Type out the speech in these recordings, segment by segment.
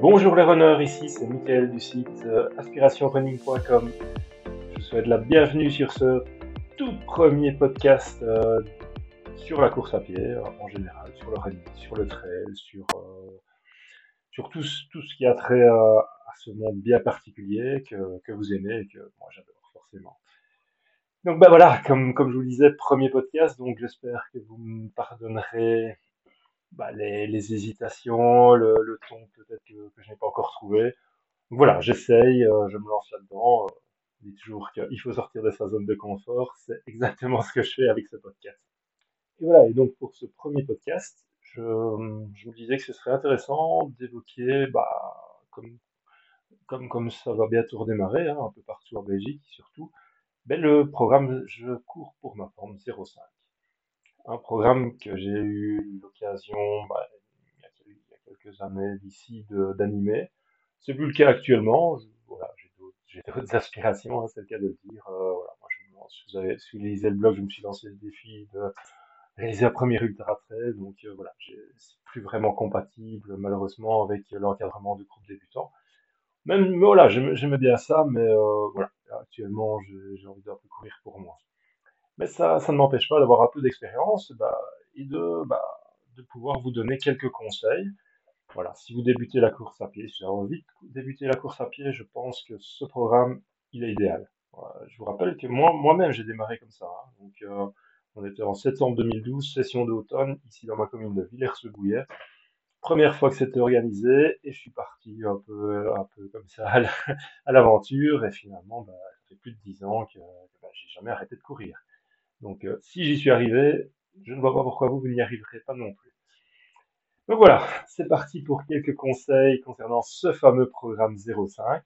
Bonjour les runners, ici c'est Mickaël du site euh, aspirationrunning.com. Je vous souhaite la bienvenue sur ce tout premier podcast euh, sur la course à pied euh, en général, sur le running, sur le trail, sur, tout, ce qui a trait à, ce monde bien particulier que, vous aimez et que moi j'adore forcément. Donc ben voilà, comme, comme je vous le disais, premier podcast, donc j'espère que vous me pardonnerez bah, les, les, hésitations, le, le ton peut-être que, que, je n'ai pas encore trouvé. voilà, j'essaye, euh, je me lance là-dedans. Euh, je dis toujours qu'il faut sortir de sa zone de confort. C'est exactement ce que je fais avec ce podcast. Et voilà, et donc pour ce premier podcast, je, je vous disais que ce serait intéressant d'évoquer, bah, comme, comme, comme ça va bientôt redémarrer, hein, un peu partout en Belgique surtout, ben, le programme Je cours pour ma forme 05 un programme que j'ai eu l'occasion, bah, il, y a quelques années d'ici, d'animer. C'est plus le cas actuellement. voilà, j'ai d'autres aspirations, hein, c'est le cas de le dire. Euh, voilà, moi, je, si vous avez suivi le blog, je me suis lancé le défi de réaliser un premier ultra trail. Donc euh, voilà, c'est plus vraiment compatible malheureusement avec l'encadrement de groupe débutants. Même voilà, j'aimais bien ça, mais euh, voilà, actuellement j'ai envie d'un peu courir pour moi. Mais ça, ça ne m'empêche pas d'avoir un peu d'expérience bah, et de, bah, de pouvoir vous donner quelques conseils. Voilà, si vous débutez la course à pied, si vous avez envie de débuter la course à pied, je pense que ce programme, il est idéal. je vous rappelle que moi, moi-même, j'ai démarré comme ça. Hein. Donc, euh, on était en septembre 2012, session d'automne, ici dans ma commune de Villers-le-Bouillet. Première fois que c'était organisé, et je suis parti un peu, un peu comme ça à l'aventure, et finalement, bah, ça fait plus de dix ans que, que bah, j'ai jamais arrêté de courir. Donc euh, si j'y suis arrivé, je ne vois pas pourquoi vous, vous n'y arriverez pas non plus. Donc voilà, c'est parti pour quelques conseils concernant ce fameux programme 05.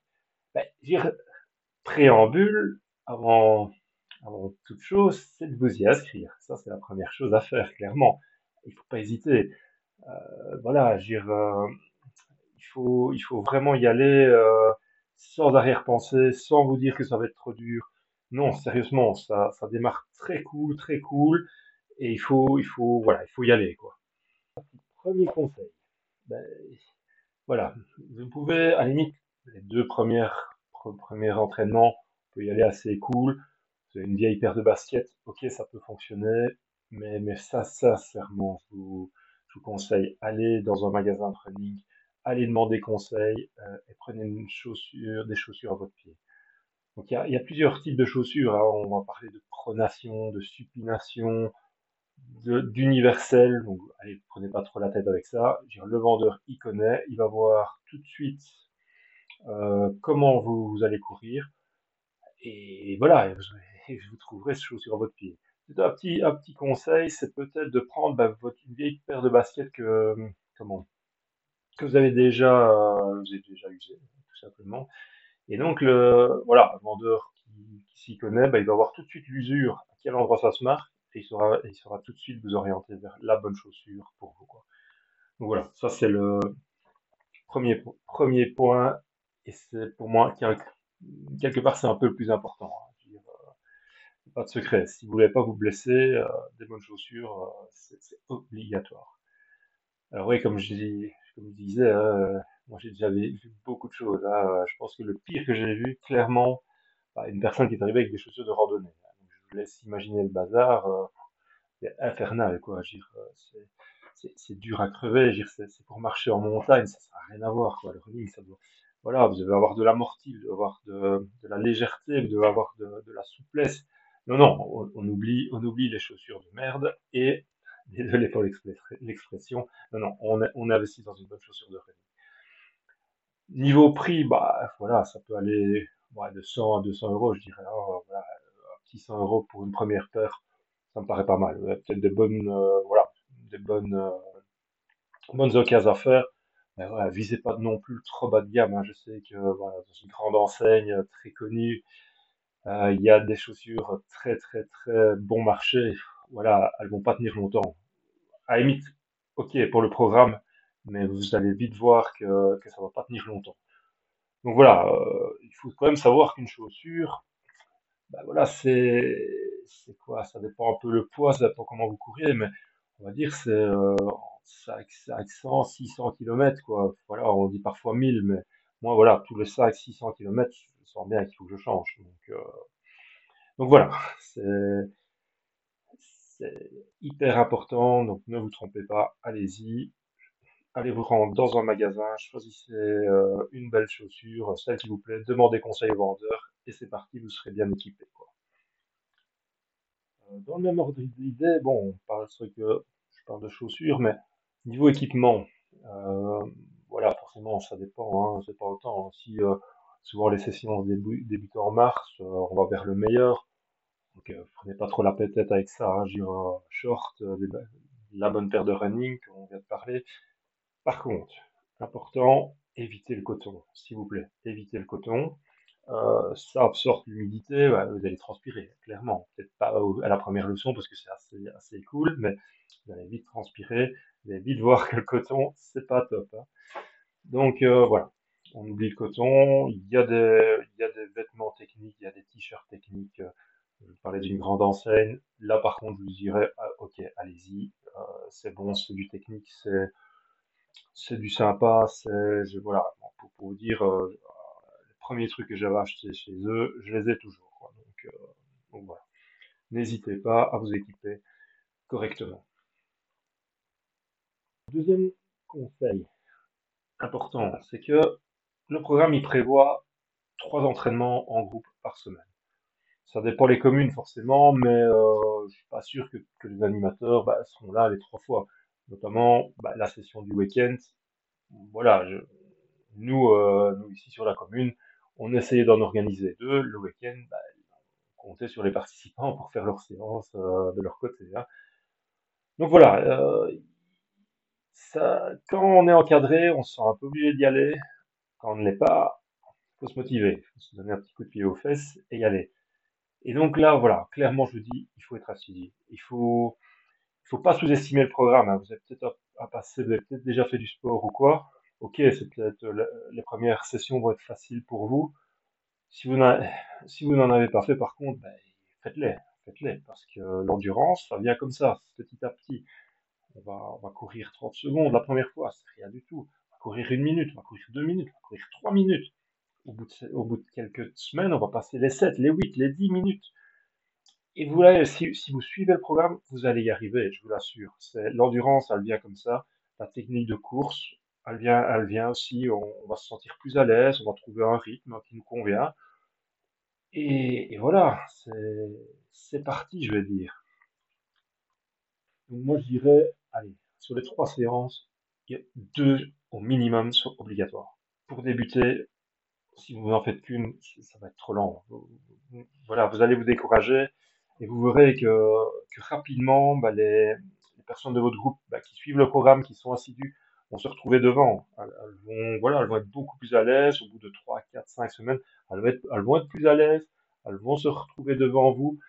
Ben, préambule, avant, avant toute chose, c'est de vous y inscrire. Ça, c'est la première chose à faire, clairement. Il faut pas hésiter. Euh, voilà, euh, il, faut, il faut vraiment y aller euh, sans arrière-pensée, sans vous dire que ça va être trop dur, non, sérieusement, ça, ça démarre très cool, très cool, et il faut, il faut, voilà, il faut y aller, quoi. Premier conseil. Ben, voilà, vous pouvez, à la limite, les deux premières, premiers entraînements, on peut y aller assez cool. Vous avez une vieille paire de baskets, ok, ça peut fonctionner, mais, mais ça, sincèrement, je vous, je vous conseille, allez dans un magasin de running, allez demander conseil, euh, et prenez une chaussure, des chaussures à votre pied. Donc il y a, plusieurs types de chaussures. Hein. On va parler de pronation, de supination, d'universel. Donc allez, prenez pas trop la tête avec ça. le vendeur y connaît, il va voir tout de suite euh, comment vous, allez courir. Et voilà, vous, vous trouverez ce chaussure à votre pied. Un petit, conseil, c'est peut-être de prendre bah, votre vieille paire de baskets que, comment, que vous avez déjà, euh, vous avez déjà usé, tout simplement et donc, le, voilà, un vendeur qui, s'y connaît, bah, il va voir tout de suite l'usure, à quel endroit ça se marque, et il saura, il saura tout de suite vous orienter vers la bonne chaussure pour vous. Quoi. Donc voilà, ça c'est le premier, premier point, et c'est pour moi, quelque part, c'est un peu le plus important. Hein. Euh, pas de secret. Si vous voulez pas vous blesser, euh, des bonnes chaussures, euh, c'est obligatoire. Alors oui, comme je, dis, comme je disais, euh, moi, j'ai déjà vu beaucoup de choses. Euh, je pense que le pire que j'ai vu, clairement, bah, une personne qui est arrivée avec des chaussures de randonnée. Hein. je vous laisse imaginer le bazar. Euh, c'est infernal, quoi. Euh, c'est dur à crever. C'est pour marcher en montagne, ça n'a rien à voir, quoi. Le running, ça doit... Voilà, vous devez avoir de l'amorti, vous devez avoir de, la légèreté, vous devez avoir de, de la souplesse. Non, non, on, oublie, on oublie les chaussures de merde et, désolé pour l'expression, non, non, on, on investit dans une bonne chaussure de running. Niveau prix, bah voilà, ça peut aller de 100 à 200 euros, je dirais. Hein, voilà, un petit 100 euros pour une première paire, ça me paraît pas mal. Peut-être des bonnes, euh, voilà, des bonnes, euh, bonnes occasions à faire. Mais voilà, visez pas non plus trop bas de gamme. Hein. Je sais que voilà, dans une grande enseigne très connue, euh, il y a des chaussures très très très bon marché. Voilà, elles vont pas tenir longtemps. À ok pour le programme, mais vous allez vite voir que, ça va pas tenir longtemps. Donc voilà, euh, il faut quand même savoir qu'une chaussure, bah voilà, c'est quoi? Ça dépend un peu le poids, ça dépend comment vous courez, mais on va dire c'est euh, 500, 600 km, quoi. Voilà, on dit parfois 1000, mais moi, voilà, tous les 500, 600 km, je sens bien qu'il faut que je change. Donc, euh, donc voilà, c'est hyper important, donc ne vous trompez pas, allez-y, allez vous rendre dans un magasin, choisissez euh, une belle chaussure, celle qui vous plaît, demandez conseil au vendeur, et c'est parti, vous serez bien équipé. Euh, dans le même ordre d'idée, bon, on je parle de chaussures, mais niveau équipement, euh, voilà, forcément, ça dépend, hein, c'est pas autant. Si souvent les sessions débutent en mars, on va vers le meilleur. Donc, prenez pas trop la tête avec ça. Hein. J'ai un short, la bonne paire de running qu'on vient de parler. Par contre, important, évitez le coton, s'il vous plaît. Évitez le coton. Euh, ça absorbe l'humidité, vous allez transpirer, clairement. Peut-être pas à la première leçon parce que c'est assez, cool, mais vous allez vite transpirer, vous allez vite voir que le coton, c'est pas top. Hein. Donc euh, voilà, on oublie le coton, il y, a des, vêtements techniques, il y a des t-shirts techniques, je parlais d'une grande enseigne. Là, par contre, je vous dirais, ah, ok, allez-y, euh, c'est bon, c'est du technique, c'est c'est du sympa, c'est voilà, pour, vous dire, euh, les premiers trucs que j'avais achetés chez eux, je les ai toujours. Euh, donc voilà, n'hésitez pas à vous équiper correctement. Deuxième conseil important, c'est que le programme il prévoit trois entraînements en groupe par semaine. Ça dépend les communes forcément, mais euh, je suis pas sûr que, que les animateurs bah, seront là les trois fois. Notamment bah, la session du week-end. Voilà, nous, euh, nous ici sur la commune, on essayait d'en organiser deux. Le week-end, bah, on comptait sur les participants pour faire leur séance euh, de leur côté. Hein. Donc voilà, euh, quand on est encadré, on se sent un peu obligé d'y aller. Quand on ne l'est pas, faut se motiver, faut se donner un petit coup de pied aux fesses et y aller. Et donc là, voilà, clairement, je dis, il faut être assidu. Il faut, il faut pas sous-estimer le programme. Hein. Vous avez peut-être à, passer, vous avez peut-être déjà fait du sport ou quoi. Ok, c'est peut-être les premières sessions vont être faciles pour vous. Si vous n'en, avez pas fait, par contre, ben, faites-les, faites-les, parce que l'endurance, ça vient comme ça, petit à petit. On va, courir 30 secondes la première fois, c'est rien du tout. On va courir une minute, on va courir deux minutes, on va courir trois minutes au bout, de, au bout de quelques semaines, on va passer les 7, les 8, les 10 minutes. Et vous, si, vous suivez le programme, vous allez y arriver, je vous l'assure. L'endurance, elle vient comme ça. La technique de course, elle vient, elle vient aussi. On, va se sentir plus à l'aise, on va trouver un rythme qui nous convient. Et, et voilà, c'est parti, je vais dire. Donc moi, je dirais, allez, sur les trois séances, il y a deux au minimum sont obligatoires. Pour débuter, si vous n'en faites qu'une, ça va être trop lent. Voilà, vous allez vous décourager et vous verrez que, rapidement, bah, les, personnes de votre groupe bah, qui suivent le programme, qui sont assidus, vont se retrouver devant. Elles, vont, voilà, elles vont être beaucoup plus à l'aise au bout de 3, 4, 5 semaines. Elles vont être, elles vont être plus à l'aise, elles vont se retrouver devant vous.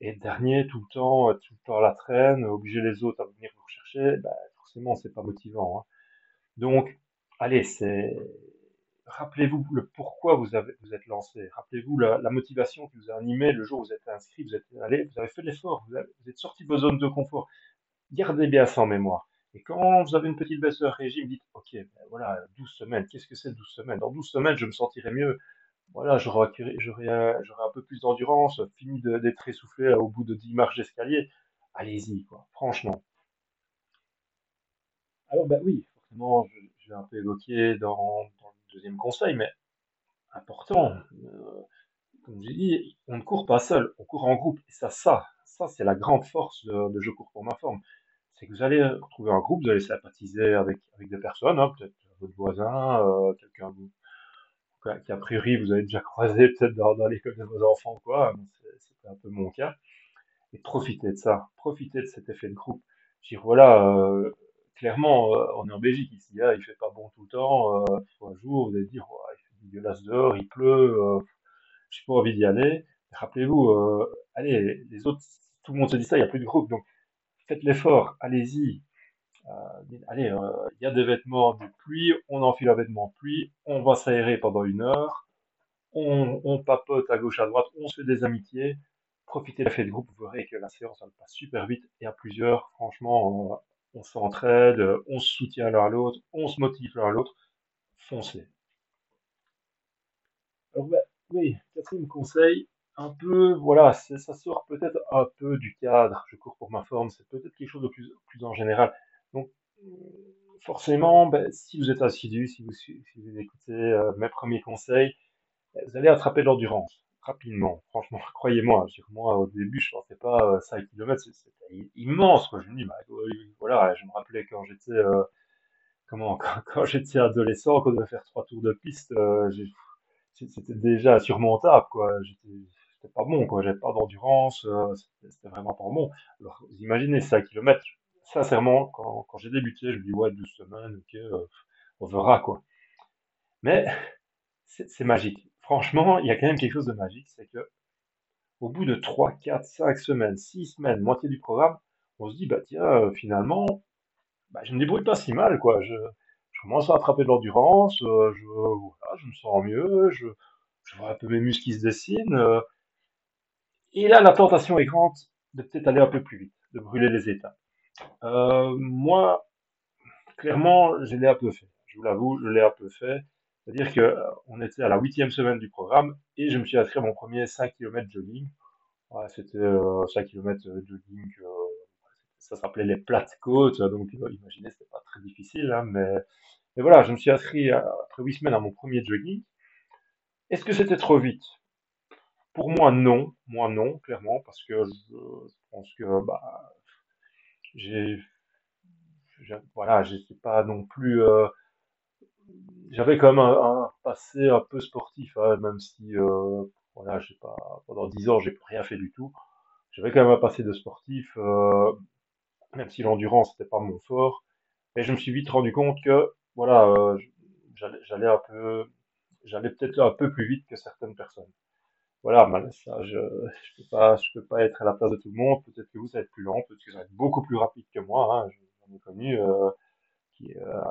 Et dernier, tout le temps, tout le temps à la traîne, obliger les autres à venir vous rechercher, bah, forcément, c'est pas motivant. Hein. Donc, allez, c'est rappelez-vous le pourquoi vous, vous êtes lancé. Rappelez-vous la, motivation qui vous a animé le jour où vous êtes inscrit, vous êtes allé, vous avez fait l'effort, vous, vous, êtes sorti de vos zones de confort. Gardez bien ça en mémoire. Et quand vous avez une petite baisse de régime, dites, OK, ben voilà, 12 semaines, qu'est-ce que c'est 12 semaines? Dans 12 semaines, je me sentirai mieux. Voilà, j'aurai un peu plus d'endurance, fini d'être essoufflé au bout de 10 marches d'escalier. Allez-y, quoi, franchement. Alors, ben oui, forcément, je, je l'ai un peu évoqué dans, dans deuxième conseil, mais important. Euh, comme je dit, on ne court pas seul, on court en groupe. Et ça, ça, ça, c'est la grande force de, Je cours pour ma forme. C'est que vous allez trouver un groupe, vous allez sympathiser avec, avec des personnes, hein, peut-être votre voisin, euh, quelqu'un qui a priori vous avez déjà croisé peut-être dans, l'école de vos enfants, quoi. C'était un peu mon cas. Et profitez de ça, profitez de cet effet de groupe. Je dire, voilà, euh, clairement, euh, on est en Belgique ici, hein, il fait pas bon tout le temps. Euh, un jour, vous allez dire, il fait dégueulasse dehors, il pleut, euh, j'ai pas envie d'y aller. Rappelez-vous, allez, les autres, tout le monde se dit ça, il n'y a plus de groupe, donc faites l'effort, allez-y. Allez, il y a des vêtements de pluie, on enfile un vêtement de pluie, on va s'aérer pendant une heure, on, papote à gauche à droite, on se fait des amitiés. Profitez de l'effet de groupe, vous verrez que la séance elle passe super vite et à plusieurs, franchement, on s'entraide, on se soutient l'un à l'autre, on se motive l'un à l'autre, foncez. Alors, ben, oui, quatrième conseil, un peu, voilà, ça sort peut-être un peu du cadre, je cours pour ma forme, c'est peut-être quelque chose de plus, en général. Donc, forcément, ben, si vous êtes assidu, si vous, écoutez euh, mes premiers conseils, vous allez attraper de l'endurance rapidement. Franchement, croyez-moi, moi au début, je pensais pas 5 euh, km, c'était immense. Quoi. Je me dis, bah, voilà, je me rappelais quand j'étais euh, comment quand, j'étais adolescent, quand on devait faire trois tours de piste, c'était déjà surmontable, quoi. J'étais pas bon, quoi. J'avais pas d'endurance, c'était vraiment pas bon. Alors, vous imaginez 5 km, sincèrement, quand, quand j'ai débuté, je me dis, ouais, 12 semaines, ok, euh, on verra, quoi. Mais c'est magique. Franchement, il y a quand même quelque chose de magique, c'est que au bout de 3, 4, 5 semaines, 6 semaines, moitié du programme, on se dit, bah tiens, euh, finalement, bah, je me débrouille pas si mal, quoi. Je, commence à attraper de l'endurance, euh, je, me sens mieux, je, vois un peu mes muscles qui se dessinent. et là, la tentation est grande de peut-être aller un peu plus vite, de brûler les étapes. Euh, moi, clairement, je l'ai un peu fait. Je vous l'avoue, je l'ai un peu fait. C'est-à-dire que euh, on était à la huitième semaine du programme et je me suis inscrit à mon premier 5 km jogging. c'était 5 euh, km jogging, ça s'appelait les plates côtes, donc imaginez, c'était pas très difficile, hein, mais, mais voilà, je me suis inscrit après 8 semaines à mon premier jogging. Est-ce que c'était trop vite? Pour moi, non. Moi, non, clairement, parce que je, pense que bah, j'ai voilà, j'étais pas non plus euh, j'avais quand même un, passé un peu sportif, hein, même si euh, voilà, j'ai pas pendant dix ans j'ai rien fait du tout. J'avais quand même un passé de sportif, euh, même si l'endurance n'était pas mon fort. Et je me suis vite rendu compte que voilà, j'allais un peu, j'allais peut-être un peu plus vite que certaines personnes voilà, ça, je, je peux pas, peux pas être à la place de tout le monde. Peut-être que vous, ça va être plus lent, peut-être que ça va être beaucoup plus rapide que moi. Hein. J'en ai connu euh, euh,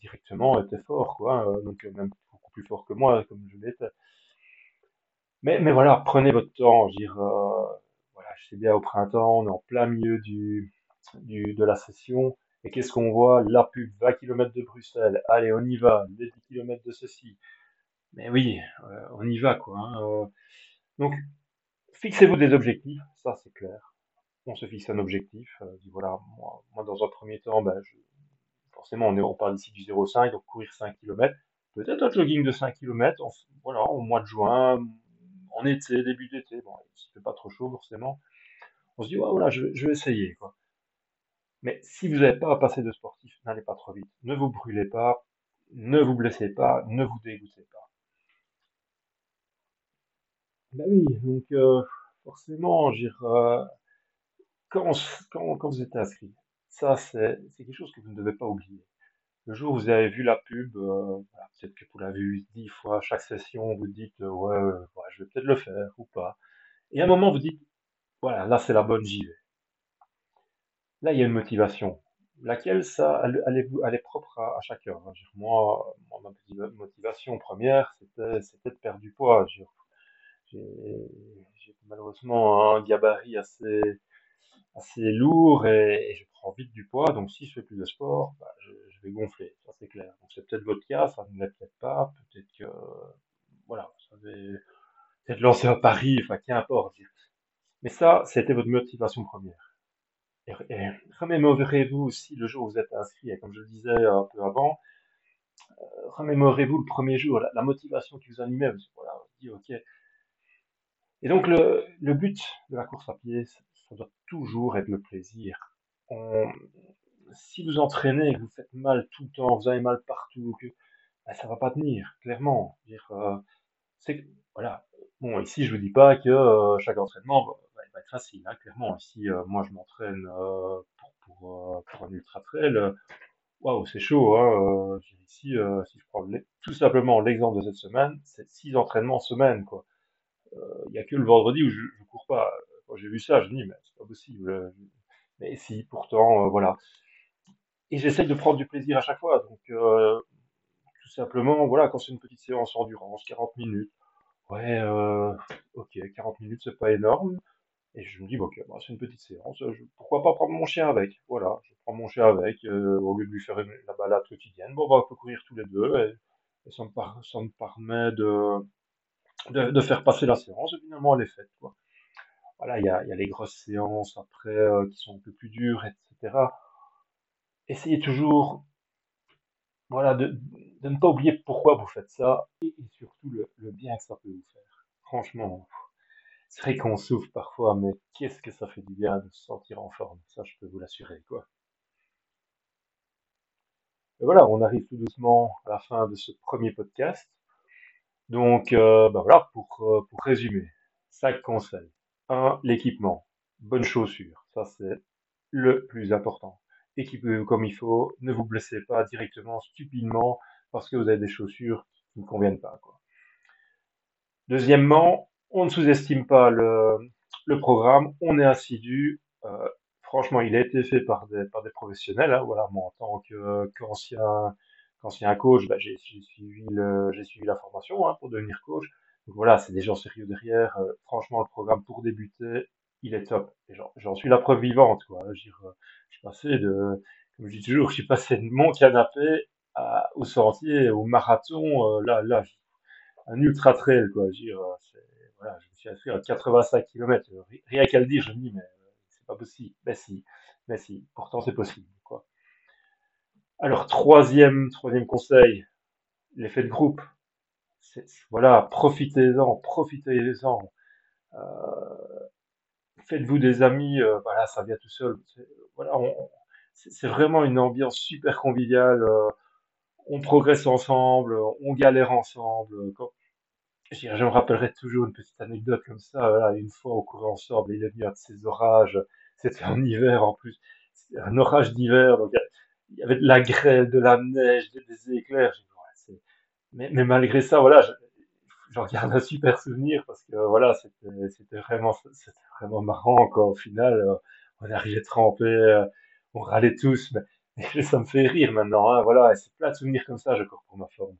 directement était fort, quoi. Hein. donc euh, même beaucoup plus fort que moi, comme je l'étais. Mais, voilà, prenez votre temps. Je dire, voilà, je sais bien au printemps, on est en plein milieu du, du de la session. Et qu'est-ce qu'on voit? La pub, 20 km de Bruxelles. Allez, on y va. Les 10 km de ceci. Mais oui, on y va, quoi. Hein. Donc, fixez-vous des objectifs, ça c'est clair. On se fixe un objectif, euh, voilà, moi, dans un premier temps, ben, forcément on, est, on parle ici du 0,5, donc courir 5 km, peut-être un jogging de 5 km, voilà, au mois de juin, en été, début d'été, bon, il ne fait pas trop chaud forcément, on se dit je, vais essayer. Quoi. Mais si vous n'avez pas à passer de sportif, n'allez pas trop vite, ne vous brûlez pas, ne vous blessez pas, ne vous dégoûtez pas. Bah oui, donc euh, forcément, euh, quand, quand, quand vous êtes inscrit, ça c'est quelque chose que vous ne devez pas oublier. Le jour où vous avez vu la pub, euh, peut-être que vous l'avez vu dix fois chaque session, vous dites ouais, ouais, je vais peut-être le faire ou pas. Et à un moment vous dites voilà, là c'est la bonne, j'y vais. Là il y a une motivation. Laquelle ça, elle, est, propre à, chacun. Hein. Moi, moi, ma motivation première, c'était de perdre du poids. J'ai malheureusement un gabarit assez, assez lourd et, je prends vite du poids. Donc si je fais plus de sport, bah, je, vais gonfler, ça c'est clair. Donc c'est peut-être votre cas, ça ne l'est peut-être pas. Peut-être que voilà, vous savez peut-être lancer un pari, enfin qu'importe. Mais ça, c'était votre motivation première. Et remémorez-vous aussi le jour où vous êtes inscrit, et comme je le disais un peu avant, euh, remémorez-vous le premier jour, la, motivation qui vous animait. Vous, voilà, vous dites, ok, et donc le, le but de la course à pied, ça doit toujours être le plaisir. si vous entraînez, que vous faites mal tout le temps, vous avez mal partout, que ben, ça va pas tenir, clairement. Euh, voilà. Bon, ici je vous dis pas que euh, chaque entraînement va, va, être facile, hein, clairement. Ici, euh, moi je m'entraîne pour pour, pour un ultra trail. Waouh, c'est chaud. Hein, ici, si je prends tout simplement l'exemple de cette semaine, c'est six entraînements semaine, quoi il n'y a que le vendredi où je, je cours pas. J'ai vu ça, je me dis, mais c'est pas possible. Mais si, pourtant, euh, voilà. Et j'essaye de prendre du plaisir à chaque fois. Donc, euh, tout simplement, voilà, quand c'est une petite séance endurance, 40 minutes, ouais, euh, ok, 40 minutes, c'est pas énorme. Et je me dis, ok, bah, c'est une petite séance, pourquoi pas prendre mon chien avec? Voilà, je prends mon chien avec, au lieu de lui faire la balade quotidienne. Bon, bah, on peut courir tous les deux et, ça me permet de, de, de faire passer la séance et finalement elle est faite, quoi. Voilà, il y a, y a les grosses séances après euh, qui sont un peu plus dures, etc. Essayez toujours, voilà, de, de ne pas oublier pourquoi vous faites ça et, et surtout le, le bien que ça peut vous faire. Franchement, c'est vrai qu'on souffre parfois, mais qu'est-ce que ça fait du bien de se sentir en forme. Ça, je peux vous l'assurer, quoi. Et voilà, on arrive tout doucement à la fin de ce premier podcast. Donc, euh, bah voilà, pour, euh, pour résumer, cinq conseils. Un, l'équipement. Bonnes chaussures. Ça, c'est le plus important. Équipez-vous comme il faut. Ne vous blessez pas directement, stupidement, parce que vous avez des chaussures qui ne conviennent pas. Deuxièmement, on ne sous-estime pas le, programme. On est assidu. Euh, franchement, il a été fait par des, professionnels. hein. Voilà, moi, en tant qu'ancien, coach, bah, j'ai suivi la formation hein, pour devenir coach. Voilà, c'est des gens sérieux derrière. Euh, franchement, le programme pour débuter, il est top. J'en suis la preuve vivante, quoi. Je euh, suis passé de, toujours, passé mon canapé au sentier, au marathon. euh, là, un ultra trail, quoi. Je voilà, je me suis inscrit à 85 km. Rien qu'à le dire, je me dis, mais c'est pas possible. Mais si, mais si, pourtant c'est possible. Alors, troisième, troisième conseil, l'effet de groupe. Voilà, profitez-en, profitez-en. Euh, faites-vous des amis, euh, voilà, ça vient tout seul. Voilà, c'est vraiment une ambiance super conviviale. euh, on progresse ensemble, on galère ensemble. Je me rappellerai toujours une petite anecdote comme ça. Une fois, on courait ensemble, il est venu un de ces orages. C'était en hiver en plus. Un orage d'hiver. Il y avait de la grêle, de la neige, des éclairs. J'ai dit, ouais, c'est- mais, mais malgré ça, voilà, je- j'en garde un super souvenir parce que voilà, c'était vraiment, vraiment marrant, quoi. Au final, euh, on arrivait trempés, euh, on râlait tous, mais, ça me fait rire maintenant, hein, voilà. C'est plein de souvenirs comme ça, je cours pour ma forme.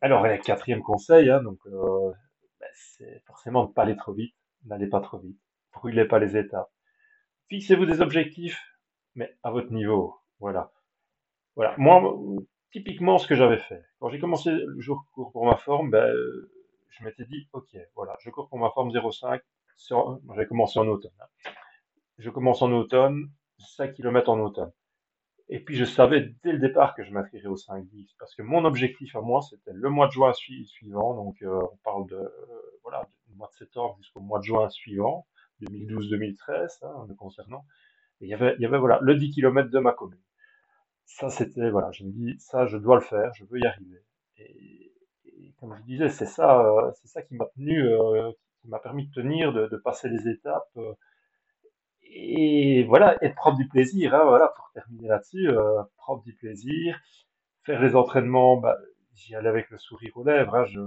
Alors, le quatrième conseil, hein, donc, euh, ben, c'est forcément de ne pas aller trop vite. N'allez pas trop vite. Brûlez pas les étapes. Fixez-vous des objectifs, mais à votre niveau. Voilà. Voilà. Moi, typiquement, ce que j'avais fait. Quand j'ai commencé le jour court pour ma forme, ben, euh, je m'étais dit, OK, voilà, je cours pour ma forme 0,5. Sur... J'ai commencé en automne. hein. Je commence en automne, 5 km en automne. Et puis je savais dès le départ que je m'inscrirais au 5-10 parce que mon objectif à moi c'était le mois de juin sui- suivant, donc euh, on parle de euh, voilà du mois de septembre jusqu'au mois de juin suivant, 2012-2013 hein, me concernant. Et il y avait il y avait voilà le 10 km de ma commune. Ça c'était voilà, je me dis ça je dois le faire, je veux y arriver. Et, comme je disais c'est ça euh, c'est ça qui m'a tenu euh, qui m'a permis de tenir, de, passer les étapes. euh, et voilà, et de prendre du plaisir, hein, voilà, pour terminer là-dessus, prendre du plaisir, faire les entraînements, bah, j'y allais avec le sourire aux lèvres, hein, je,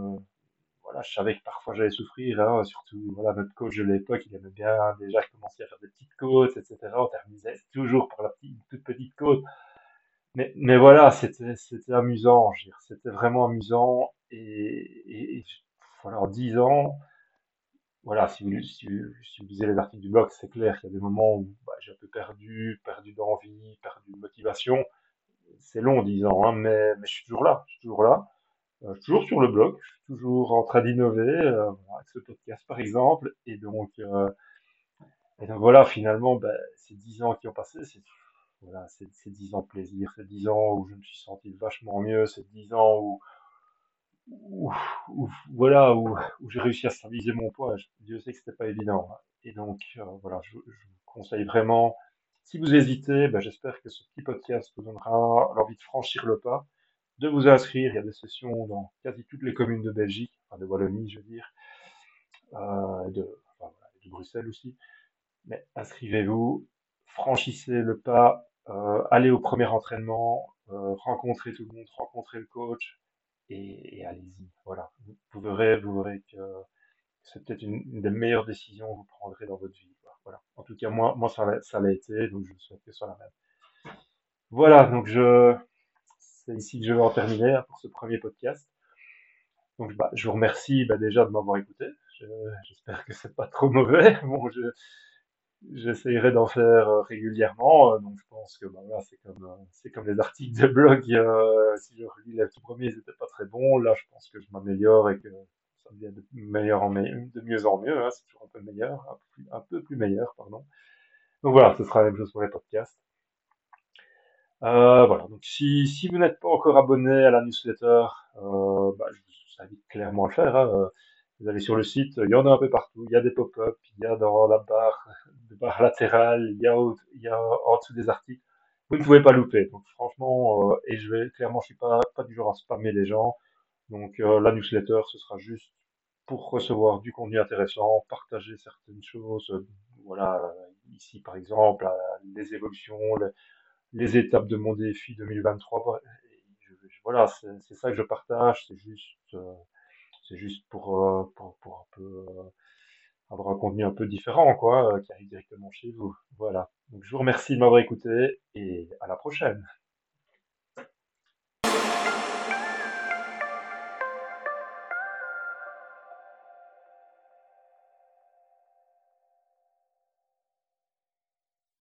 voilà, je savais que parfois j'allais souffrir, hein, surtout, voilà, notre coach de l'époque, il aimait bien déjà commencer à faire des petites côtes, etc. On terminait toujours par la petite, toute petite côte. Mais, voilà, c'était, amusant, c'était vraiment amusant, et, et, voilà, en 10 ans, voilà, si vous, si, si lisez les articles du blog, c'est clair qu'il y a des moments où bah, j'ai un peu perdu, perdu d'envie, perdu de motivation. C'est long, 10 ans, hein, mais, je suis toujours là, je suis toujours là. Euh, toujours sur le blog, je suis toujours en train d'innover, euh, avec ce podcast par exemple. Et donc, euh, voilà, finalement, bah, ces 10 ans qui ont passé, c'est voilà, c'est c'est 10 ans de plaisir, c'est 10 ans où je me suis senti vachement mieux, c'est 10 ans où, où, voilà, où, j'ai réussi à stabiliser mon poids. Dieu sait que c'était pas évident. Et donc, euh, voilà, je, vous conseille vraiment, si vous hésitez, ben, j'espère que ce petit podcast vous donnera l'envie de franchir le pas, de vous inscrire. Il y a des sessions dans quasi toutes les communes de Belgique, enfin de Wallonie, je veux dire, euh, de, de Bruxelles aussi. Mais inscrivez-vous, franchissez le pas, euh, allez au premier entraînement, euh, rencontrez tout le monde, rencontrez le coach et, et allez-y. Voilà, vous, verrez, vous verrez que c'est peut-être une, des meilleures décisions que vous prendrez dans votre vie. Voilà. En tout cas, moi, moi ça ça l'a été, donc je souhaite que ce soit la même. Voilà, donc je, c'est ici que je vais en terminer hein, pour ce premier podcast. Donc, bah, je vous remercie bah, déjà de m'avoir écouté. Je- J'espère que c'est pas trop mauvais. Bon, je, j'essayerai d'en faire euh, régulièrement. euh, Donc je pense que bah, voilà, c'est comme euh, c'est comme les articles de blog. si je relis les tout premiers, ils étaient pas très bons. Là, je pense que je m'améliore et que ça devient de meilleur en me- de mieux en mieux. hein. C'est toujours un peu meilleur, un peu plus, un meilleur, pardon. Donc voilà, ce sera la même chose pour les podcasts. Voilà. Donc si si vous n'êtes pas encore abonné à la newsletter, bah, je vous invite clairement à le faire. hein. Vous allez sur le site, il y en a un peu partout. Il y a des pop-up, il y a dans la barre, latérale, il y a, il y a en dessous des articles. Vous ne pouvez pas louper. Donc franchement, euh, et je vais clairement, je suis pas du genre à spammer les gens. Donc euh, la newsletter, ce sera juste pour recevoir du contenu intéressant, partager certaines choses. euh, voilà, ici par exemple, les évolutions, les, étapes de mon défi 2023. bah, et je- je- voilà, c'est ça que je partage. C'est juste, c'est juste pour, euh, un peu euh, avoir un contenu un peu différent, quoi, euh, qui arrive directement chez vous. Voilà. Donc je vous remercie de m'avoir écouté et à la prochaine.